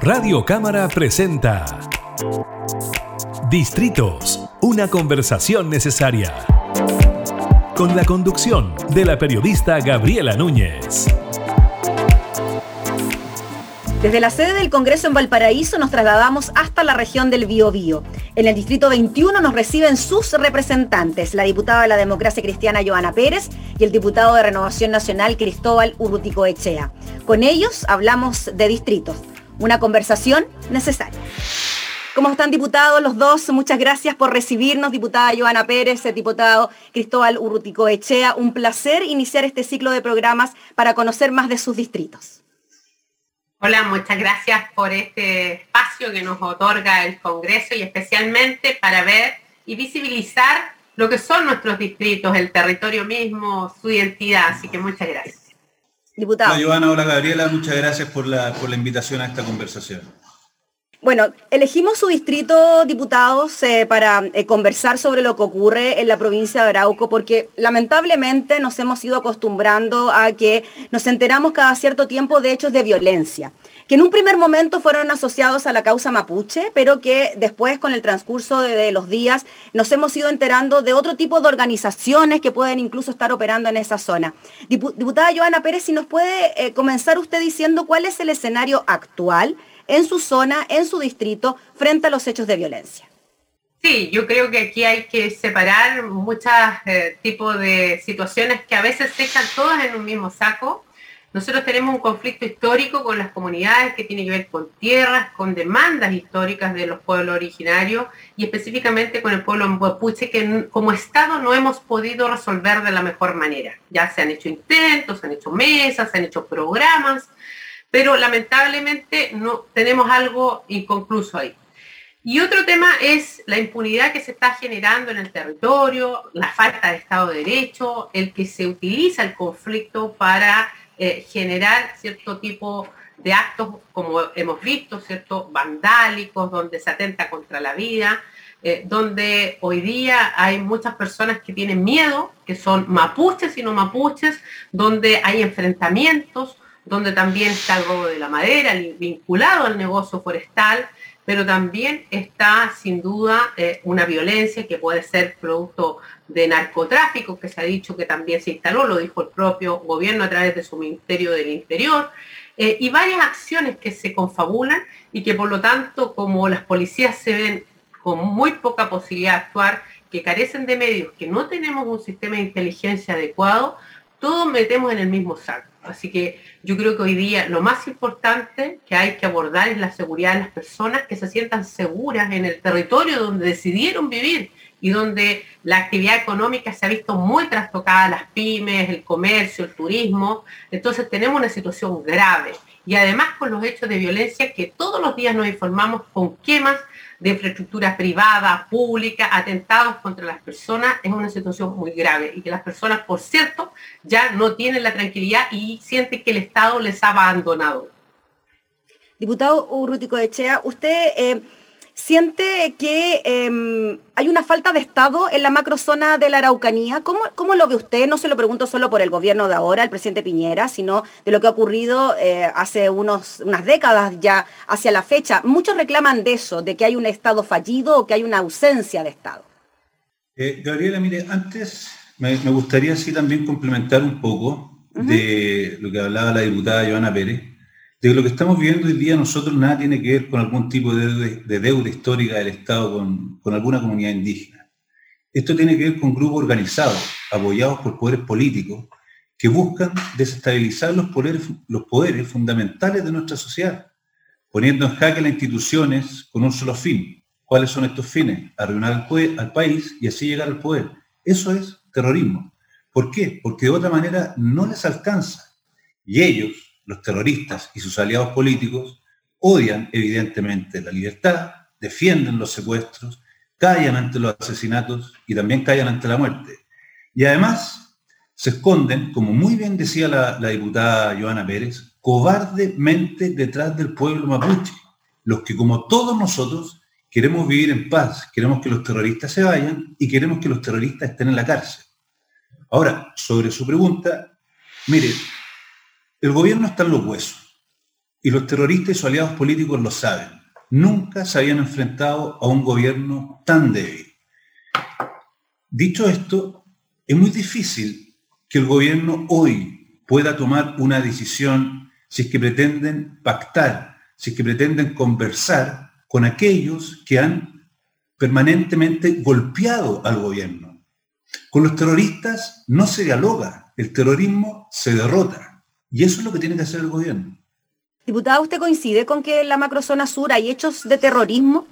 Radio Cámara presenta Distritos, una conversación necesaria. Con la conducción de la periodista Gabriela Núñez. Desde la sede del Congreso en Valparaíso nos trasladamos hasta la región del Biobío. En el Distrito 21 nos reciben sus representantes, la diputada de la Democracia Cristiana Joana Pérez y el diputado de Renovación Nacional Cristóbal Urrutico Echea. Con ellos hablamos de distritos, una conversación necesaria. ¿Cómo están diputados los dos? Muchas gracias por recibirnos, diputada Joana Pérez, diputado Cristóbal Urrutico Echea. Un placer iniciar este ciclo de programas para conocer más de sus distritos. Hola, muchas gracias por este espacio que nos otorga el Congreso y especialmente para ver y visibilizar lo que son nuestros distritos, el territorio mismo, su identidad. Así que muchas gracias. Diputado. Hola, Joana, hola, Gabriela. Muchas gracias por la, por la invitación a esta conversación. Bueno, elegimos su distrito, diputados, eh, para eh, conversar sobre lo que ocurre en la provincia de Arauco, porque lamentablemente nos hemos ido acostumbrando a que nos enteramos cada cierto tiempo de hechos de violencia, que en un primer momento fueron asociados a la causa mapuche, pero que después, con el transcurso de, los días, nos hemos ido enterando de otro tipo de organizaciones que pueden incluso estar operando en esa zona. Diputada Joana Pérez, si nos puede eh, comenzar usted diciendo cuál es el escenario actual en su zona, en su distrito, frente a los hechos de violencia. Sí, yo creo que aquí hay que separar muchos eh, tipos de situaciones que a veces se echan todas en un mismo saco. Nosotros tenemos un conflicto histórico con las comunidades que tiene que ver con tierras, con demandas históricas de los pueblos originarios y específicamente con el pueblo mapuche que como Estado no hemos podido resolver de la mejor manera. Ya se han hecho intentos, se han hecho mesas, se han hecho programas, pero lamentablemente no tenemos algo inconcluso ahí. Y otro tema es la impunidad que se está generando en el territorio, la falta de Estado de Derecho, el que se utiliza el conflicto para eh, generar cierto tipo de actos, como hemos visto, cierto vandálicos, donde se atenta contra la vida, eh, donde hoy día hay muchas personas que tienen miedo, que son mapuches y no mapuches, donde hay enfrentamientos, donde también está el robo de la madera vinculado al negocio forestal, pero también está sin duda eh, una violencia que puede ser producto de narcotráfico, que se ha dicho que también se instaló, lo dijo el propio gobierno a través de su Ministerio del Interior, eh, y varias acciones que se confabulan y que por lo tanto, como las policías se ven con muy poca posibilidad de actuar, que carecen de medios, que no tenemos un sistema de inteligencia adecuado, todos metemos en el mismo saco. Así que yo creo que hoy día lo más importante que hay que abordar es la seguridad de las personas que se sientan seguras en el territorio donde decidieron vivir y donde la actividad económica se ha visto muy trastocada, las pymes, el comercio, el turismo. Entonces tenemos una situación grave. Y además con los hechos de violencia que todos los días nos informamos con quemas de infraestructura privada, pública, atentados contra las personas, es una situación muy grave y que las personas, por cierto, ya no tienen la tranquilidad y sienten que el Estado les ha abandonado. Diputado Urrutico Echea, usted... Eh, siente que em, hay una falta de Estado en la macrozona de la Araucanía. ¿Cómo, ¿Cómo, lo ve usted? No se lo pregunto solo por el gobierno de ahora, el presidente Piñera, sino de lo que ha ocurrido eh, hace unos, unas décadas ya hacia la fecha. Muchos reclaman de eso, de que hay un Estado fallido o que hay una ausencia de Estado. Eh, Gabriela, mire, antes me, gustaría así también complementar un poco de lo que hablaba la diputada Joana Pérez de lo que estamos viendo hoy día nosotros nada tiene que ver con algún tipo de, deuda, histórica del Estado con, con, alguna comunidad indígena. Esto tiene que ver con grupos organizados, apoyados por poderes políticos, que buscan desestabilizar los poderes, los poderes fundamentales de nuestra sociedad, poniendo en jaque las instituciones con un solo fin. ¿Cuáles son estos fines? Arruinar al, al país y así llegar al poder. Eso es terrorismo. ¿Por qué? Porque de otra manera no les alcanza. Y ellos, los terroristas y sus aliados políticos odian evidentemente la libertad, defienden los secuestros, callan ante los asesinatos y también callan ante la muerte. Y además se esconden, como muy bien decía la, diputada Joana Pérez, cobardemente detrás del pueblo mapuche, los que como todos nosotros queremos vivir en paz, queremos que los terroristas se vayan y queremos que los terroristas estén en la cárcel. Ahora, sobre su pregunta, mire, el gobierno está en los huesos. y los terroristas y sus aliados políticos lo saben. Nunca se habían enfrentado a un gobierno tan débil. Dicho esto, es muy difícil que el gobierno hoy pueda tomar una decisión si es que pretenden pactar, si es que pretenden conversar con aquellos que han permanentemente golpeado al gobierno. Con los terroristas no se dialoga, el terrorismo se derrota. Y eso es lo que tiene que hacer el gobierno. Diputada, ¿usted coincide con que en la macrozona sur hay hechos de terrorismo?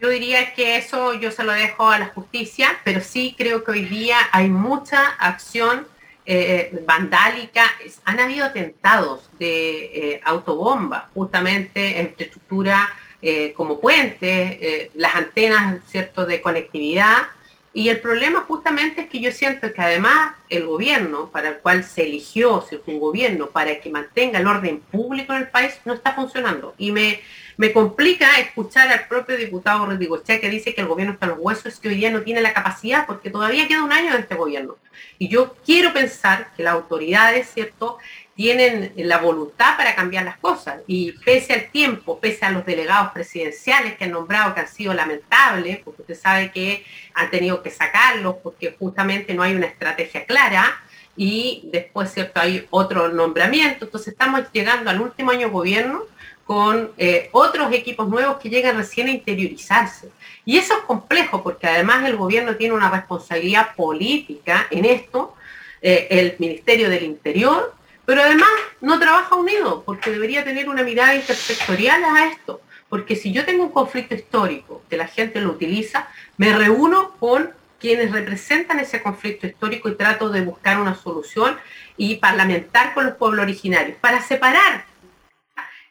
Yo diría que eso yo se lo dejo a la justicia, pero sí creo que hoy día hay mucha acción eh, vandálica. Han habido atentados de eh, autobomba, justamente en infraestructura eh, como puentes, las antenas ¿cierto? de conectividad. Y el problema justamente es que yo siento que además el gobierno para el cual se eligió, si un gobierno para que mantenga el orden público en el país, no está funcionando. Y me, me complica escuchar al propio diputado Rodrigo que dice que el gobierno está en los huesos, que hoy día no tiene la capacidad, porque todavía queda un año de este gobierno. Y yo quiero pensar que las autoridades, ¿cierto?, tienen la voluntad para cambiar las cosas. Y pese al tiempo, pese a los delegados presidenciales que han nombrado que han sido lamentables, porque usted sabe que han tenido que sacarlos porque justamente no hay una estrategia clara, y después, ¿cierto?, hay otro nombramiento. Entonces estamos llegando al último año gobierno con eh, otros equipos nuevos que llegan recién a interiorizarse. Y eso es complejo porque además el gobierno tiene una responsabilidad política en esto, eh, el Ministerio del Interior, pero además no trabaja unido porque debería tener una mirada intersectorial a esto. Porque si yo tengo un conflicto histórico que la gente lo utiliza, me reúno con quienes representan ese conflicto histórico y trato de buscar una solución y parlamentar con los pueblos originarios para separar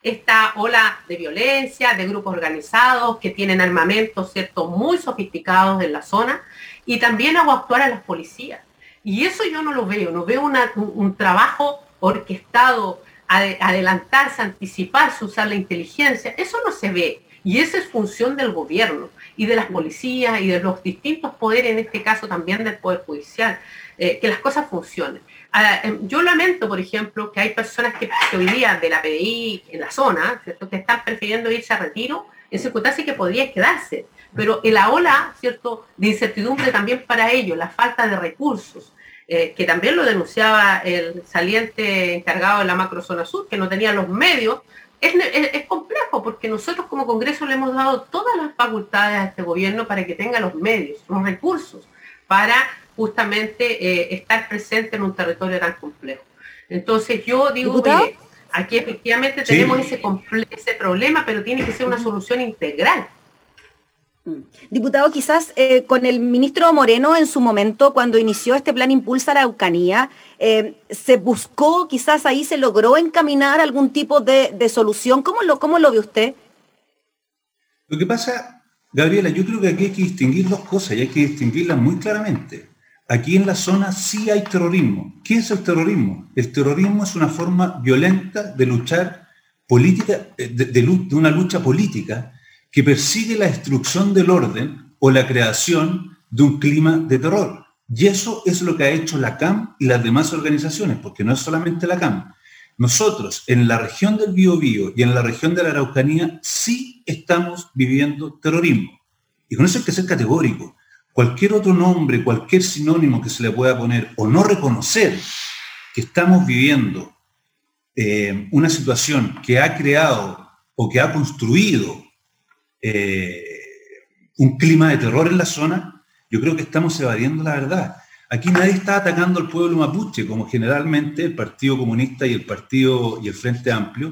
esta ola de violencia, de grupos organizados que tienen armamentos ¿cierto? muy sofisticados en la zona y también hago actuar a las policías. Y eso yo no lo veo, no veo un, trabajo orquestado, adelantarse, anticiparse, usar la inteligencia, eso no se ve. Y esa es función del gobierno y de las policías y de los distintos poderes, en este caso también del Poder Judicial, eh, que las cosas funcionen. Em, yo lamento, por ejemplo, que hay personas que, hoy día de la PDI en la zona, ¿cierto? que están prefiriendo irse a retiro en circunstancias que podría quedarse. Pero la ola ¿cierto? de incertidumbre también para ellos, la falta de recursos, eh, que también lo denunciaba el saliente encargado de la macrozona sur, que no tenía los medios, es, es, complejo porque nosotros como Congreso le hemos dado todas las facultades a este gobierno para que tenga los medios, los recursos, para justamente eh, estar presente en un territorio tan complejo. Entonces yo digo que aquí efectivamente tenemos ese, ese problema, pero tiene que ser una solución integral. Mm. Diputado, quizás eh, con el ministro Moreno en su momento, cuando inició este plan Impulsa Araucanía, eh, se buscó, quizás ahí se logró encaminar algún tipo de, solución. ¿Cómo lo, ¿Cómo lo ve usted? Lo que pasa, Gabriela, yo creo que aquí hay que distinguir dos cosas y hay que distinguirlas muy claramente. Aquí en la zona sí hay terrorismo. ¿Qué es el terrorismo? El terrorismo es una forma violenta de luchar política, eh, de, una lucha política que persigue la destrucción del orden o la creación de un clima de terror. Y eso es lo que ha hecho la CAM y las demás organizaciones, porque no es solamente la CAM. Nosotros en la región del Biobío y en la región de la Araucanía sí estamos viviendo terrorismo. Y con eso hay que ser categórico cualquier otro nombre, cualquier sinónimo que se le pueda poner o no reconocer que estamos viviendo eh, una situación que ha creado o que ha construido eh, un clima de terror en la zona, yo creo que estamos evadiendo la verdad. Aquí nadie está atacando al pueblo mapuche, como generalmente el Partido Comunista y el Partido y el Frente Amplio,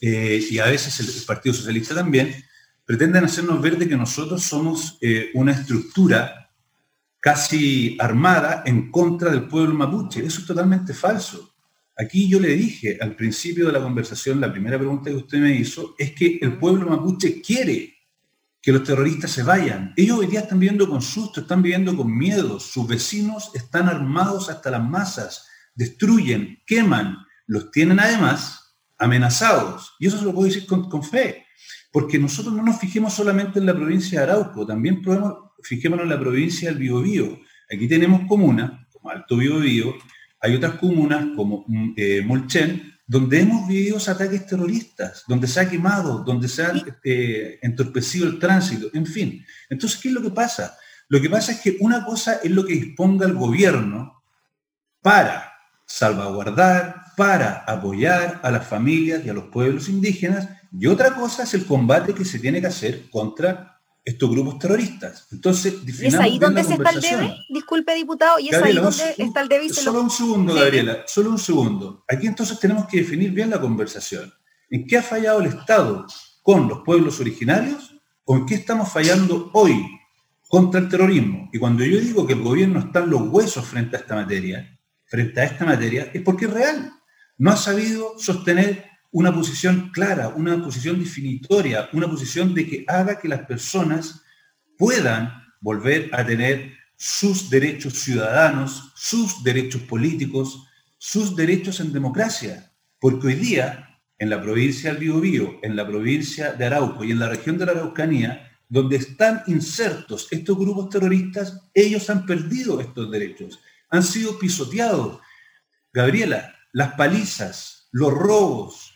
eh, y a veces el, Partido Socialista también, pretenden hacernos ver de que nosotros somos una estructura casi armada en contra del pueblo mapuche. Eso es totalmente falso. Aquí yo le dije al principio de la conversación, la primera pregunta que usted me hizo, es que el pueblo mapuche quiere que los terroristas se vayan. Ellos hoy día están viviendo con susto, están viviendo con miedo. Sus vecinos están armados hasta las masas, destruyen, queman, los tienen además amenazados. Y eso se lo puedo decir con, fe, porque nosotros no nos fijemos solamente en la provincia de Arauco, también podemos fijémonos en la provincia del Biobío. Aquí tenemos comunas, como Alto Biobío, hay otras comunas como mm, eh, Molchen, donde hemos vivido ataques terroristas, donde se ha quemado, donde se ha eh, entorpecido el tránsito, en fin. Entonces, ¿qué es lo que pasa? Lo que pasa es que una cosa es lo que disponga el gobierno para salvaguardar, para apoyar a las familias y a los pueblos indígenas, y otra cosa es el combate que se tiene que hacer contra estos grupos terroristas. Entonces, ¿Y es ahí donde se está el debe? Disculpe, diputado, ¿y es ahí donde está el debe? solo un segundo, Gabriela, solo un segundo. Aquí entonces tenemos que definir bien la conversación. ¿En qué ha fallado el Estado con los pueblos originarios o en qué estamos fallando hoy contra el terrorismo? Y cuando yo digo que el gobierno está en los huesos frente a esta materia, frente a esta materia, es porque es real. No ha sabido sostener una posición clara, una posición definitoria, una posición de que haga que las personas puedan volver a tener sus derechos ciudadanos, sus derechos políticos, sus derechos en democracia. Porque hoy día, en la provincia del Biobío, en la provincia de Arauco y en la región de la Araucanía, donde están insertos estos grupos terroristas, ellos han perdido estos derechos, han sido pisoteados. Gabriela, las palizas, los robos,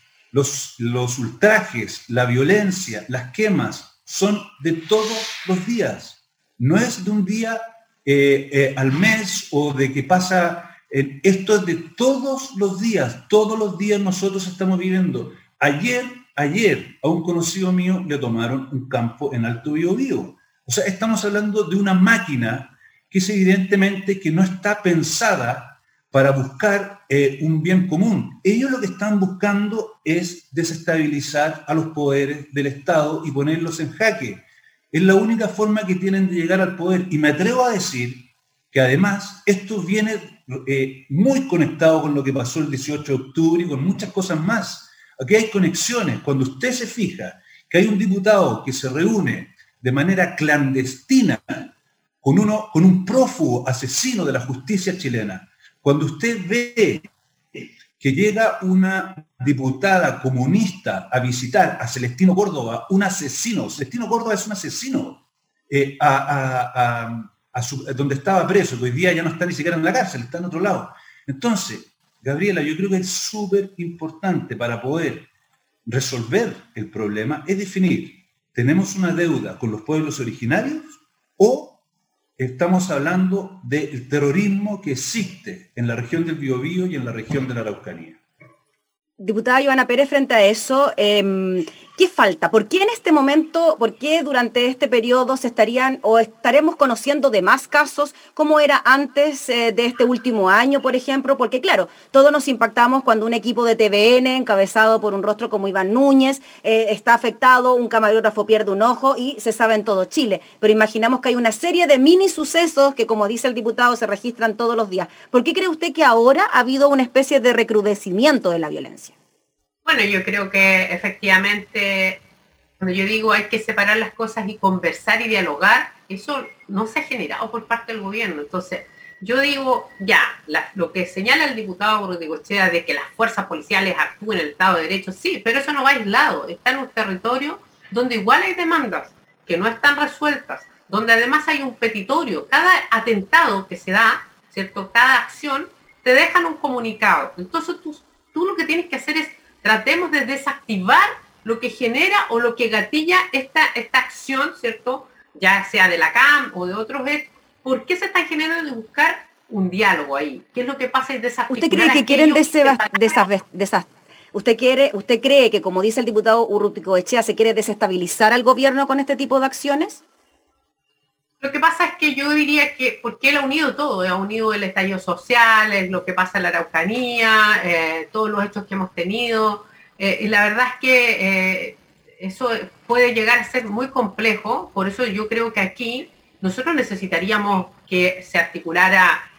los, ultrajes, la violencia, las quemas, son de todos los días. No es de un día eh, eh, al mes o de que pasa, esto es de todos los días, todos los días nosotros estamos viviendo. Ayer, ayer, a un conocido mío le tomaron un campo en Alto Biobío. O sea, estamos hablando de una máquina que es evidentemente que no está pensada para buscar eh, un bien común. Ellos lo que están buscando es desestabilizar a los poderes del Estado y ponerlos en jaque. Es la única forma que tienen de llegar al poder. Y me atrevo a decir que además esto viene eh, muy conectado con lo que pasó el 18 de octubre y con muchas cosas más. Aquí hay conexiones. Cuando usted se fija que hay un diputado que se reúne de manera clandestina con, uno, con un prófugo asesino de la justicia chilena, cuando usted ve que llega una diputada comunista a visitar a Celestino Córdoba, un asesino, Celestino Córdoba es un asesino, eh, donde estaba preso, que hoy día ya no está ni siquiera en la cárcel, está en otro lado. Entonces, Gabriela, yo creo que es súper importante para poder resolver el problema, es definir, ¿tenemos una deuda con los pueblos originarios o estamos hablando del terrorismo que existe en la región del Biobío y en la región de la Araucanía. Diputada Joana Pérez, frente a eso, em, ¿qué falta? ¿Por qué en este momento, por qué durante este periodo se estarían o estaremos conociendo de más casos como era antes eh, de este último año, por ejemplo? Porque claro, todos nos impactamos cuando un equipo de TVN, encabezado por un rostro como Iván Núñez, eh, está afectado, un camarógrafo pierde un ojo y se sabe en todo Chile. Pero imaginamos que hay una serie de mini sucesos que, como dice el diputado, se registran todos los días. ¿Por qué cree usted que ahora ha habido una especie de recrudecimiento de la violencia? Bueno, yo creo que efectivamente, cuando yo digo hay que separar las cosas y conversar y dialogar, eso no se ha generado por parte del gobierno. Entonces, yo digo, ya, lo que señala el diputado Echea de que las fuerzas policiales actúen en el Estado de Derecho, sí, pero eso no va aislado, está en un territorio donde igual hay demandas que no están resueltas, donde además hay un petitorio. Cada atentado que se da, ¿cierto? Cada acción, te dejan un comunicado. Entonces tú, tú lo que tienes que hacer es tratemos de desactivar lo que genera o lo que gatilla esta, esta acción, ¿cierto? Ya sea de la CAM o de otros, ¿por qué se está generando de buscar un diálogo ahí? ¿Qué es lo que pasa? ¿Usted cree que quieren desestabilizar? ¿Usted, quiere, ¿Usted cree que, como dice el diputado Urrutico Echea, se quiere desestabilizar al gobierno con este tipo de acciones? Lo que pasa es que yo diría que, porque él ha unido todo, ha unido el estallido social, lo que pasa en la Araucanía, eh, todos los hechos que hemos tenido, eh, y la verdad es que eh, eso puede llegar a ser muy complejo, por eso yo creo que aquí nosotros necesitaríamos que se articulara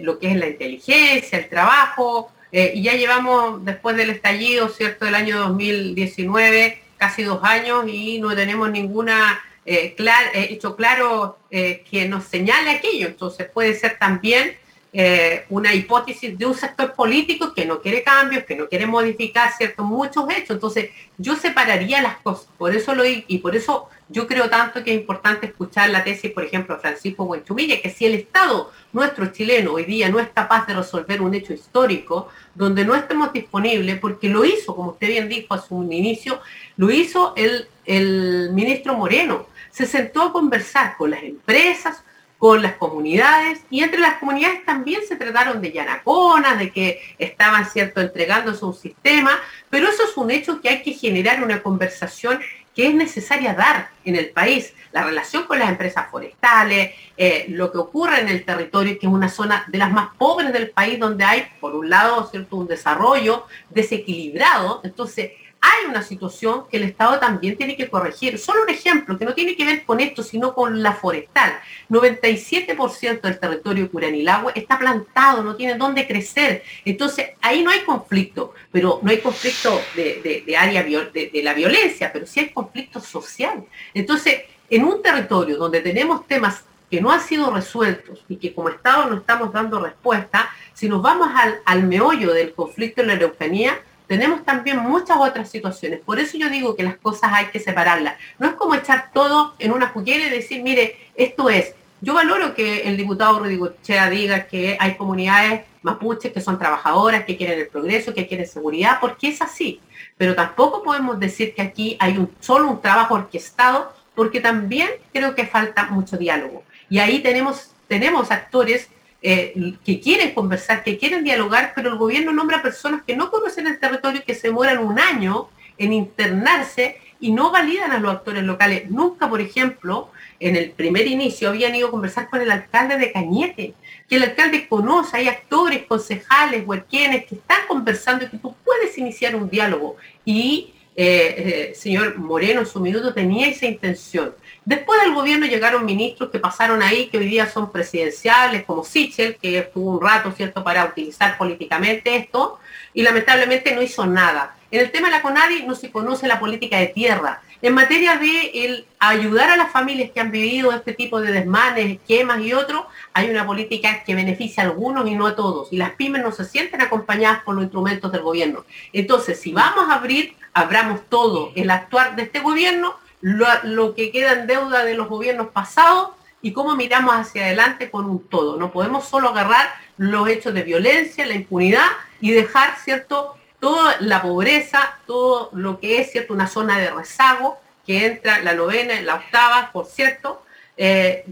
lo que es la inteligencia, el trabajo, y ya llevamos después del estallido, ¿cierto?, del año 2019, casi dos años y no tenemos ninguna eh, eh, hecho claro eh, que nos señale aquello. Entonces puede ser también eh, una hipótesis de un sector político que no quiere cambios, que no quiere modificar ciertos muchos hechos. Entonces, yo separaría las cosas. Por eso lo y por eso yo creo tanto que es importante escuchar la tesis, por ejemplo, de Francisco Buenchumilla, que si el Estado nuestro chileno hoy día no es capaz de resolver un hecho histórico, donde no estemos disponibles, porque lo hizo, como usted bien dijo a su inicio, lo hizo el, el ministro Moreno. Se sentó a conversar con las empresas, con las comunidades y entre las comunidades también se trataron de llanaconas, de que estaban, ¿cierto?, entregándose un sistema, pero eso es un hecho que hay que generar una conversación que es necesaria dar en el país, la relación con las empresas forestales, eh, lo que ocurre en el territorio, que es una zona de las más pobres del país, donde hay, por un lado, ¿cierto? un desarrollo desequilibrado. Entonces, hay una situación que el Estado también tiene que corregir. Solo un ejemplo, que no tiene que ver con esto, sino con la forestal. 97% del territorio Curanilagüe está plantado, no tiene dónde crecer. Entonces, ahí no hay conflicto, pero no hay conflicto de, área de, de la violencia, pero sí hay conflicto social. Entonces, en un territorio donde tenemos temas que no han sido resueltos y que como Estado no estamos dando respuesta, si nos vamos al, al meollo del conflicto en la Araucanía, tenemos también muchas otras situaciones. Por eso yo digo que las cosas hay que separarlas. No es como echar todo en una juguera y decir, mire, esto es. Yo valoro que el diputado Rodrigo Chea diga que hay comunidades mapuches que son trabajadoras, que quieren el progreso, que quieren seguridad, porque es así. Pero tampoco podemos decir que aquí hay un, solo un trabajo orquestado, porque también creo que falta mucho diálogo. Y ahí tenemos, tenemos actores eh, que quieren conversar, que quieren dialogar, pero el gobierno nombra personas que no conocen el territorio, que se demoran un año en internarse y no validan a los actores locales. Nunca, por ejemplo, en el primer inicio habían ido a conversar con el alcalde de Cañete, que el alcalde conoce, hay actores, concejales, huerquienes que están conversando y que tú puedes iniciar un diálogo. Y eh, eh, señor Moreno en su minuto tenía esa intención. Después del gobierno llegaron ministros que pasaron ahí, que hoy día son presidenciales, como Sichel, que estuvo un rato, ¿cierto?, para utilizar políticamente esto, y lamentablemente no hizo nada. En el tema de la CONADI no se conoce la política de tierra. En materia de ayudar a las familias que han vivido este tipo de desmanes, quemas y otros, hay una política que beneficia a algunos y no a todos. Y las pymes no se sienten acompañadas por los instrumentos del gobierno. Entonces, si vamos a abrir, abramos todo el actuar de este gobierno, lo, que queda en deuda de los gobiernos pasados y cómo miramos hacia adelante con un todo. No podemos solo agarrar los hechos de violencia, la impunidad y dejar, ¿cierto?, toda la pobreza, todo lo que es, ¿cierto?, una zona de rezago que entra la novena, la octava, por cierto, eh,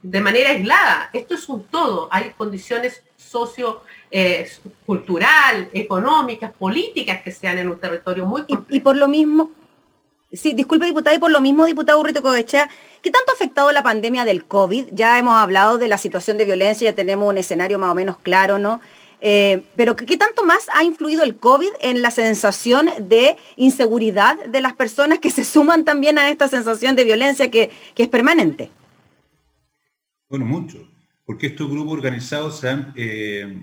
de manera aislada. Esto es un todo. Hay condiciones socio eh, cultural, económicas, políticas que sean en un territorio muy y, y, por lo mismo, Sí, disculpe, diputada, y por lo mismo, diputado Burrito Covechea, ¿qué tanto ha afectado la pandemia del COVID? Ya hemos hablado de la situación de violencia, ya tenemos un escenario más o menos claro, ¿no? Eh, pero ¿qué tanto más ha influido el COVID en la sensación de inseguridad de las personas que se suman también a esta sensación de violencia que, es permanente? Bueno, mucho, porque estos grupos organizados se han eh,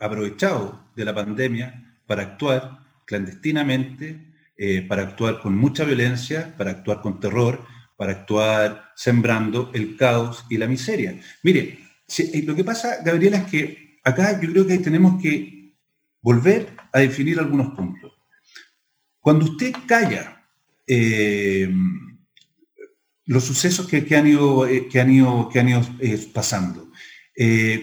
aprovechado de la pandemia para actuar clandestinamente eh, para actuar con mucha violencia, para actuar con terror, para actuar sembrando el caos y la miseria. Mire, lo que pasa, Gabriela, es que acá yo creo que tenemos que volver a definir algunos puntos. Cuando usted calla eh, los sucesos que, han ido, que han ido, que han ido pasando,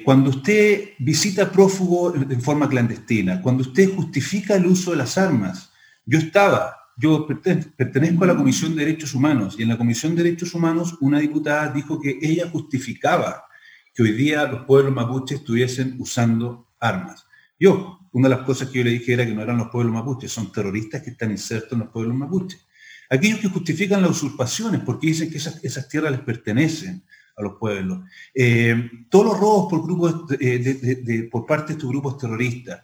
cuando usted visita prófugo en forma clandestina, cuando usted justifica el uso de las armas, yo estaba, yo pertenezco a la Comisión de Derechos Humanos y en la Comisión de Derechos Humanos una diputada dijo que ella justificaba que hoy día los pueblos mapuches estuviesen usando armas. Yo, una de las cosas que yo le dije era que no eran los pueblos mapuches, son terroristas que están insertos en los pueblos mapuches. Aquellos que justifican las usurpaciones porque dicen que esas, tierras les pertenecen a los pueblos. Eh, todos los robos por, de, por parte de estos grupos terroristas,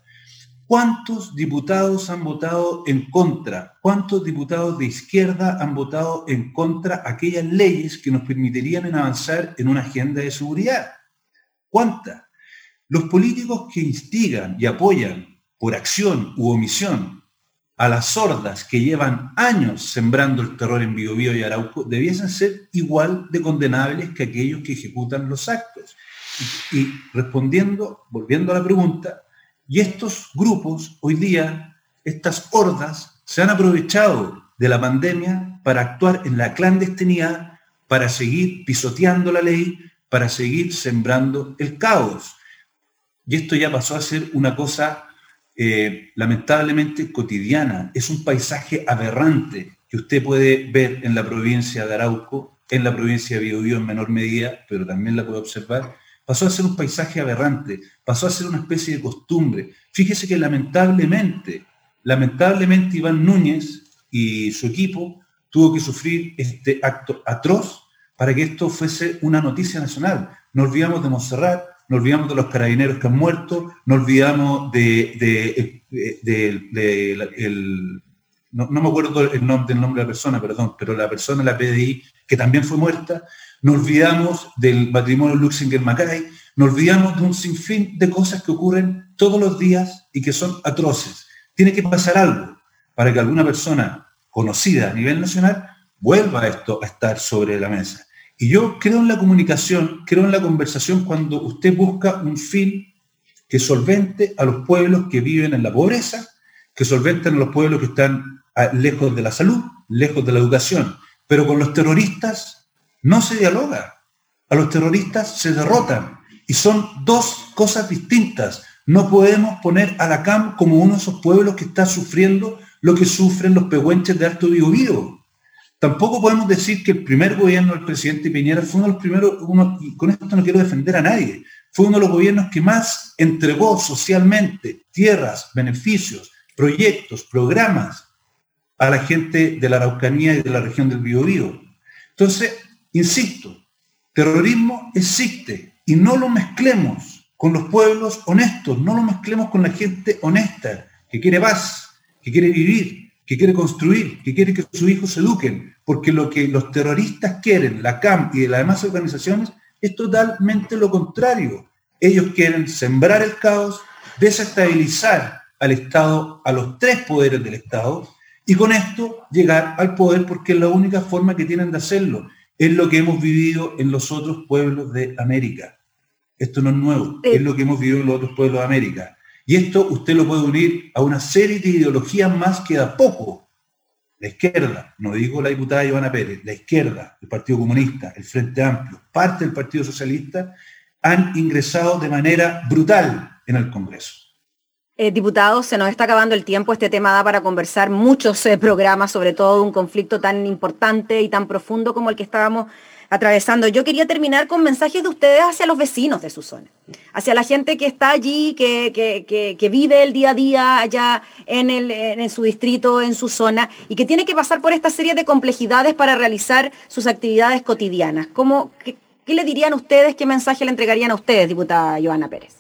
¿Cuántos diputados han votado en contra? ¿Cuántos diputados de izquierda han votado en contra aquellas leyes que nos permitirían avanzar en una agenda de seguridad? ¿Cuántas? Los políticos que instigan y apoyan por acción u omisión a las sordas que llevan años sembrando el terror en Biobío y Arauco debiesen ser igual de condenables que aquellos que ejecutan los actos. Y respondiendo, volviendo a la pregunta, y estos grupos hoy día, estas hordas, se han aprovechado de la pandemia para actuar en la clandestinidad, para seguir pisoteando la ley, para seguir sembrando el caos. Y esto ya pasó a ser una cosa eh, lamentablemente cotidiana, es un paisaje aberrante que usted puede ver en la provincia de Arauco, en la provincia de Biobío en menor medida, pero también la puede observar, pasó a ser un paisaje aberrante, pasó a ser una especie de costumbre. Fíjese que lamentablemente, lamentablemente Iván Núñez y su equipo tuvo que sufrir este acto atroz para que esto fuese una noticia nacional. No olvidamos de Montserrat, no olvidamos de los carabineros que han muerto, no olvidamos de, no, me acuerdo el nombre, nombre de la persona, perdón, pero la persona la PDI que también fue muerta, no olvidamos del matrimonio Luxinger-Mackay, no olvidamos de un sinfín de cosas que ocurren todos los días y que son atroces. Tiene que pasar algo para que alguna persona conocida a nivel nacional vuelva esto a estar sobre la mesa. Y yo creo en la comunicación, creo en la conversación cuando usted busca un fin que solvente a los pueblos que viven en la pobreza, que solventen a los pueblos que están ah, lejos de la salud, lejos de la educación. Pero con los terroristas no se dialoga. A los terroristas se derrotan. Y son dos cosas distintas. No podemos poner a la CAM como uno de esos pueblos que está sufriendo lo que sufren los pehuenches de Alto Biobío. Tampoco podemos decir que el primer gobierno del presidente Piñera fue uno de los primeros, y con esto no quiero defender a nadie, fue uno de los gobiernos que más entregó socialmente tierras, beneficios, proyectos, programas a la gente de la Araucanía y de la región del Biobío. Entonces, insisto, terrorismo existe y no lo mezclemos con los pueblos honestos, no lo mezclemos con la gente honesta, que quiere paz, que quiere vivir, que quiere construir, que quiere que sus hijos se eduquen, porque lo que los terroristas quieren, la CAM y las demás organizaciones, es totalmente lo contrario. Ellos quieren sembrar el caos, desestabilizar al Estado, a los tres poderes del Estado, y con esto llegar al poder porque es la única forma que tienen de hacerlo. Es lo que hemos vivido en los otros pueblos de América. Esto no es nuevo, es lo que hemos vivido en los otros pueblos de América. Y esto usted lo puede unir a una serie de ideologías más que da poco. La izquierda, no digo la diputada Ivana Pérez, la izquierda, el Partido Comunista, el Frente Amplio, parte del Partido Socialista, han ingresado de manera brutal en el Congreso. Eh, diputados, se nos está acabando el tiempo. Este tema da para conversar muchos eh, programas, sobre todo un conflicto tan importante y tan profundo como el que estábamos atravesando. Yo quería terminar con mensajes de ustedes hacia los vecinos de su zona, hacia la gente que está allí, que, vive el día a día allá en, el, en, su distrito, en su zona, y que tiene que pasar por esta serie de complejidades para realizar sus actividades cotidianas. ¿Cómo, qué, qué le dirían ustedes, qué mensaje le entregarían a ustedes, diputada Joana Pérez?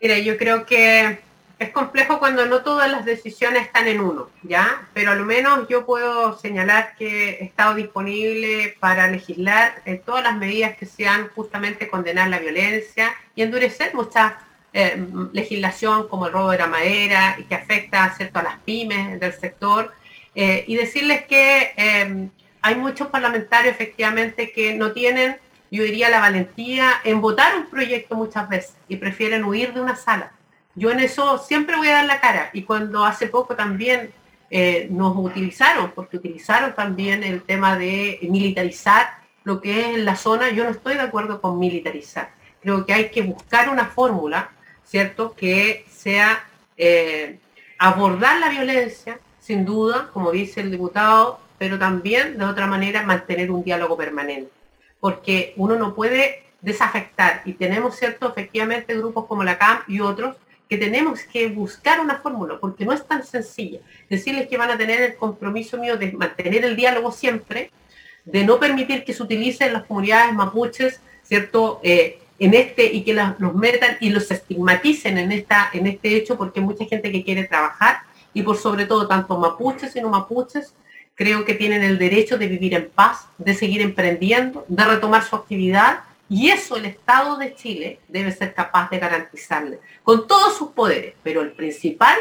Mira, yo creo que es complejo cuando no todas las decisiones están en uno, ¿ya? Pero al menos yo puedo señalar que he estado disponible para legislar en todas las medidas que sean justamente condenar la violencia y endurecer mucha eh, legislación como el robo de la madera y que afecta a las pymes del sector. Eh, y decirles que eh, hay muchos parlamentarios efectivamente que no tienen, yo diría, la valentía en votar un proyecto muchas veces y prefieren huir de una sala yo en eso siempre voy a dar la cara. Y cuando hace poco también eh, nos utilizaron, porque utilizaron también el tema de militarizar lo que es en la zona, yo no estoy de acuerdo con militarizar. Creo que hay que buscar una fórmula, ¿cierto?, que sea eh, abordar la violencia, sin duda, como dice el diputado, pero también de otra manera mantener un diálogo permanente. Porque uno no puede desafectar y tenemos, ¿cierto?, efectivamente grupos como la CAM y otros que tenemos que buscar una fórmula, porque no es tan sencilla. Decirles que van a tener el compromiso mío de mantener el diálogo siempre, de no permitir que se utilicen las comunidades mapuches, ¿cierto? Eh, en este y que los metan y los estigmaticen en, esta, en este hecho, porque hay mucha gente que quiere trabajar y por sobre todo tanto mapuches y no mapuches creo que tienen el derecho de vivir en paz, de seguir emprendiendo, de retomar su actividad y eso el Estado de Chile debe ser capaz de garantizarle, con todos sus poderes, pero el principal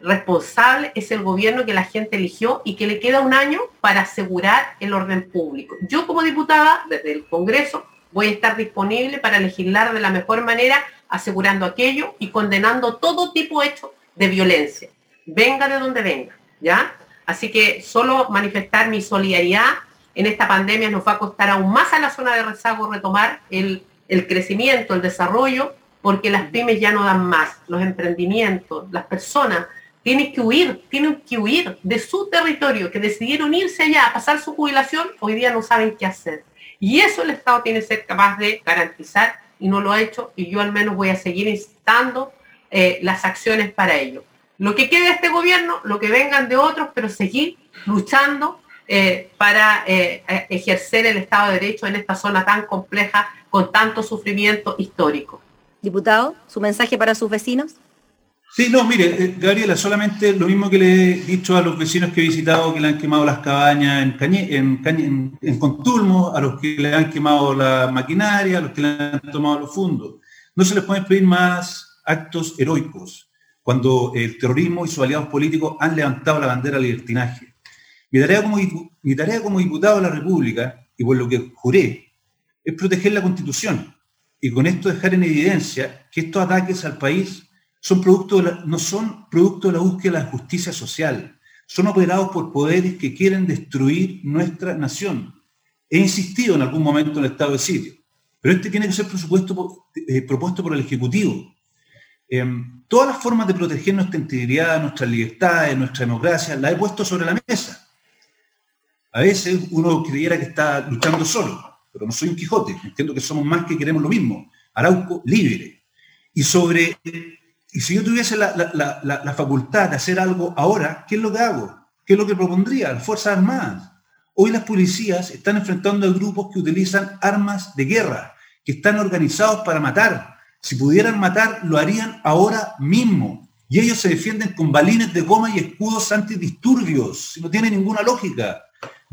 responsable es el gobierno que la gente eligió y que le queda un año para asegurar el orden público. Yo como diputada, desde el Congreso, voy a estar disponible para legislar de la mejor manera, asegurando aquello y condenando todo tipo de hecho de violencia, venga de donde venga, ¿ya? Así que solo manifestar mi solidaridad en esta pandemia nos va a costar aún más a la zona de rezago retomar el, el crecimiento, el desarrollo, porque las pymes ya no dan más, los emprendimientos, las personas tienen que huir, tienen que huir de su territorio, que decidieron irse allá a pasar su jubilación, hoy día no saben qué hacer. Y eso el Estado tiene que ser capaz de garantizar y no lo ha hecho y yo al menos voy a seguir instando eh, las acciones para ello. Lo que quede de este gobierno, lo que vengan de otros, pero seguir luchando eh, para eh, ejercer el Estado de Derecho en esta zona tan compleja con tanto sufrimiento histórico. Diputado, ¿su mensaje para sus vecinos? Sí, no, mire, eh, Gabriela, solamente lo mismo que le he dicho a los vecinos que he visitado que le han quemado las cabañas en, en, Contulmo, a los que le han quemado la maquinaria, a los que le han tomado los fondos. No se les pueden pedir más actos heroicos cuando el terrorismo y sus aliados políticos han levantado la bandera del libertinaje. Mi tarea como, diputado de la República, y por lo que juré, es proteger la Constitución y con esto dejar en evidencia que estos ataques al país son producto no son producto de la búsqueda de la justicia social, son operados por poderes que quieren destruir nuestra nación. He insistido en algún momento en el estado de sitio, pero este tiene que ser presupuesto, eh, propuesto por el Ejecutivo. Em, todas las formas de proteger nuestra integridad, nuestras libertades, nuestra democracia, las he puesto sobre la mesa. A veces uno creyera que está luchando solo, pero no soy un Quijote, entiendo que somos más que queremos lo mismo. Arauco libre. Y sobre y si yo tuviese la, facultad de hacer algo ahora, ¿qué es lo que hago? ¿Qué es lo que propondría? Las Fuerzas Armadas. Hoy las policías están enfrentando a grupos que utilizan armas de guerra, que están organizados para matar. Si pudieran matar, lo harían ahora mismo. Y ellos se defienden con balines de goma y escudos antidisturbios. No tiene ninguna lógica.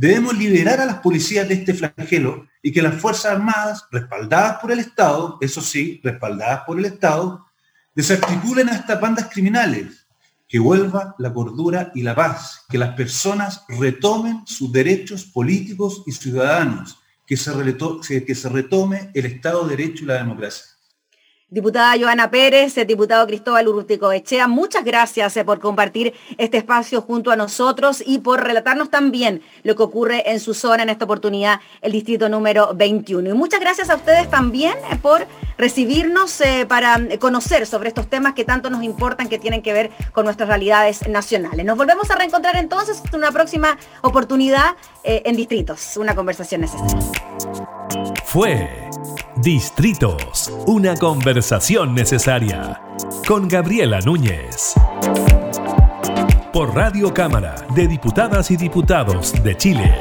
Debemos liberar a las policías de este flagelo y que las Fuerzas Armadas, respaldadas por el Estado, eso sí, respaldadas por el Estado, desarticulen a estas bandas criminales, que vuelva la cordura y la paz, que las personas retomen sus derechos políticos y ciudadanos, que se, que se retome el Estado de Derecho y la democracia. Diputada Joana Pérez, diputado Cristóbal Urrutico Echea, muchas gracias eh, por compartir este espacio junto a nosotros y por relatarnos también lo que ocurre en su zona, en esta oportunidad, el distrito número 21. Y muchas gracias a ustedes también eh, por recibirnos eh, para conocer sobre estos temas que tanto nos importan, que tienen que ver con nuestras realidades nacionales. Nos volvemos a reencontrar entonces en una próxima oportunidad en Distritos, una conversación necesaria. Fue Distritos, una conversación necesaria con Gabriela Núñez. Por Radio Cámara de Diputadas y Diputados de Chile.